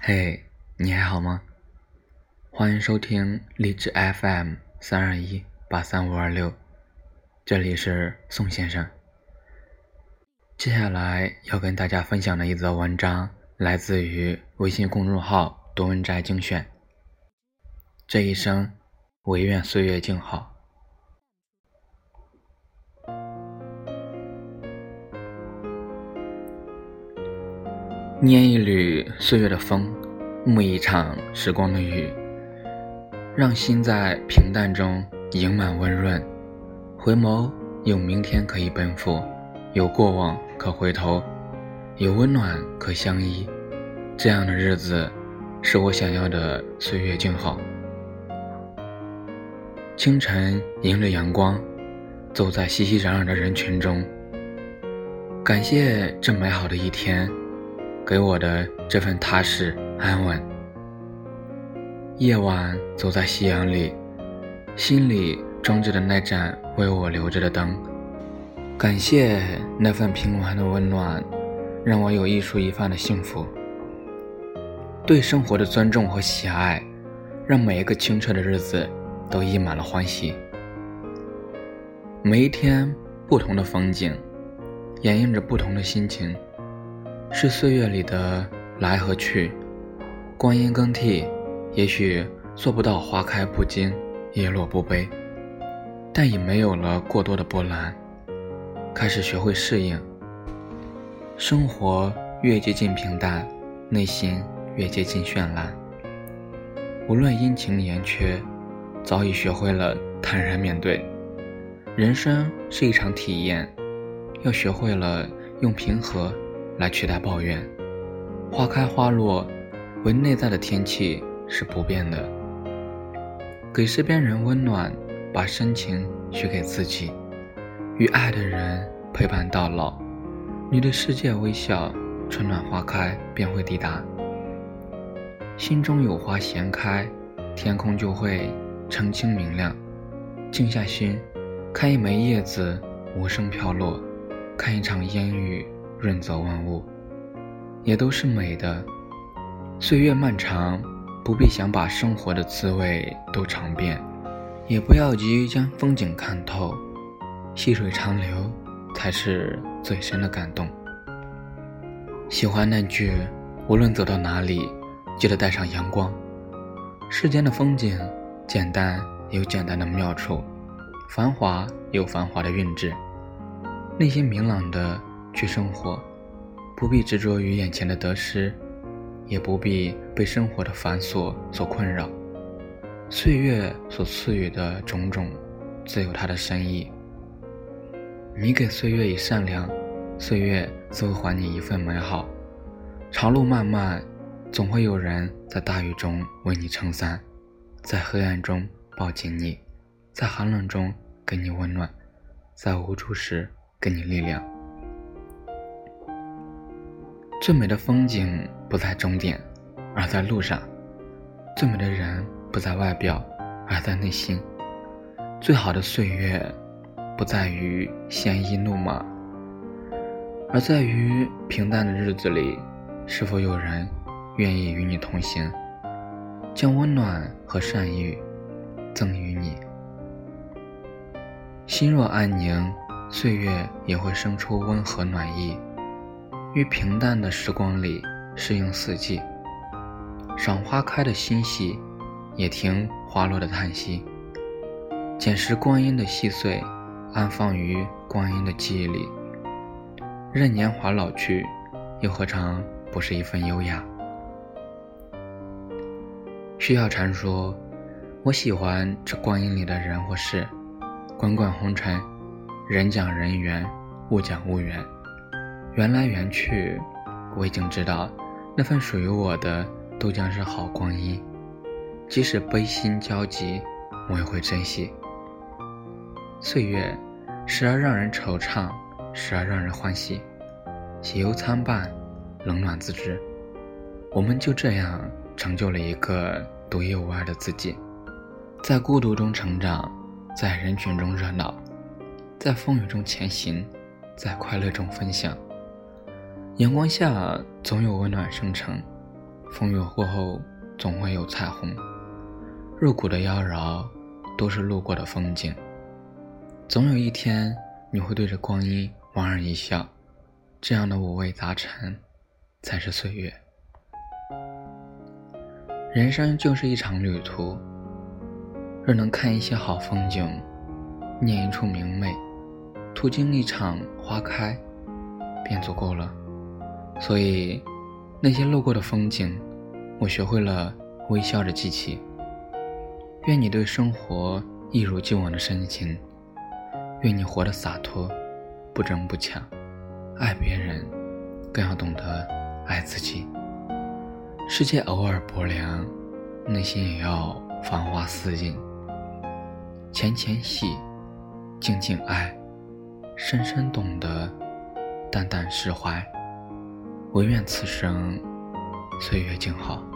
嘿，你还好吗？欢迎收听励志 FM 三二一八三五二六，这里是宋先生。接下来要跟大家分享的一则文章，来自于微信公众号“多文摘精选”。这一生，唯愿岁月静好。拈一缕岁月的风，沐一场时光的雨，让心在平淡中盈满温润。回眸，有明天可以奔赴，有过往可回头，有温暖可相依。这样的日子，是我想要的岁月静好。清晨，迎着阳光，走在熙熙攘攘的人群中，感谢这美好的一天。给我的这份踏实安稳。夜晚走在夕阳里，心里装着的那盏为我留着的灯，感谢那份平凡的温暖，让我有一蔬一饭的幸福。对生活的尊重和喜爱，让每一个清澈的日子都溢满了欢喜。每一天不同的风景，掩映着不同的心情。是岁月里的来和去，光阴更替，也许做不到花开不惊，叶落不悲，但也没有了过多的波澜。开始学会适应，生活越接近平淡，内心越接近绚烂。无论阴晴圆缺，早已学会了坦然面对。人生是一场体验，要学会了用平和。来取代抱怨，花开花落，为内在的天气是不变的。给身边人温暖，把深情许给自己，与爱的人陪伴到老。你对世界微笑，春暖花开便会抵达。心中有花闲开，天空就会澄清明亮。静下心，看一枚叶子无声飘落，看一场烟雨。润泽万物，也都是美的。岁月漫长，不必想把生活的滋味都尝遍，也不要急于将风景看透。细水长流，才是最深的感动。喜欢那句：“无论走到哪里，记得带上阳光。”世间的风景，简单有简单的妙处，繁华有繁华的韵致。内心明朗的。去生活，不必执着于眼前的得失，也不必被生活的繁琐所困扰。岁月所赐予的种种，自有它的深意。你给岁月以善良，岁月自会还你一份美好。长路漫漫，总会有人在大雨中为你撑伞，在黑暗中抱紧你，在寒冷中给你温暖，在无助时给你力量。最美的风景不在终点，而在路上；最美的人不在外表，而在内心。最好的岁月，不在于鲜衣怒马，而在于平淡的日子里，是否有人愿意与你同行，将温暖和善意赠予你。心若安宁，岁月也会生出温和暖意。于平淡的时光里适应四季，赏花开的欣喜，也听花落的叹息。捡拾光阴的细碎，安放于光阴的记忆里。任年华老去，又何尝不是一份优雅？需要禅说：“我喜欢这光阴里的人或事，滚滚红尘，人讲人缘，物讲物缘。”缘来缘去，我已经知道，那份属于我的都将是好光阴。即使悲心交集，我也会珍惜。岁月，时而让人惆怅，时而让人欢喜。喜忧参半，冷暖自知。我们就这样成就了一个独一无二的自己，在孤独中成长，在人群中热闹，在风雨中前行，在快乐中分享。阳光下总有温暖生成，风雨过后总会有彩虹。入骨的妖娆，都是路过的风景。总有一天，你会对着光阴莞尔一笑。这样的五味杂陈，才是岁月。人生就是一场旅途，若能看一些好风景，念一处明媚，途经一场花开，便足够了。所以，那些路过的风景，我学会了微笑着记起。愿你对生活一如既往的深情，愿你活得洒脱，不争不抢。爱别人，更要懂得爱自己。世界偶尔薄凉，内心也要繁花似锦。浅浅喜，静静爱，深深懂得，淡淡释怀。唯愿此生岁月静好。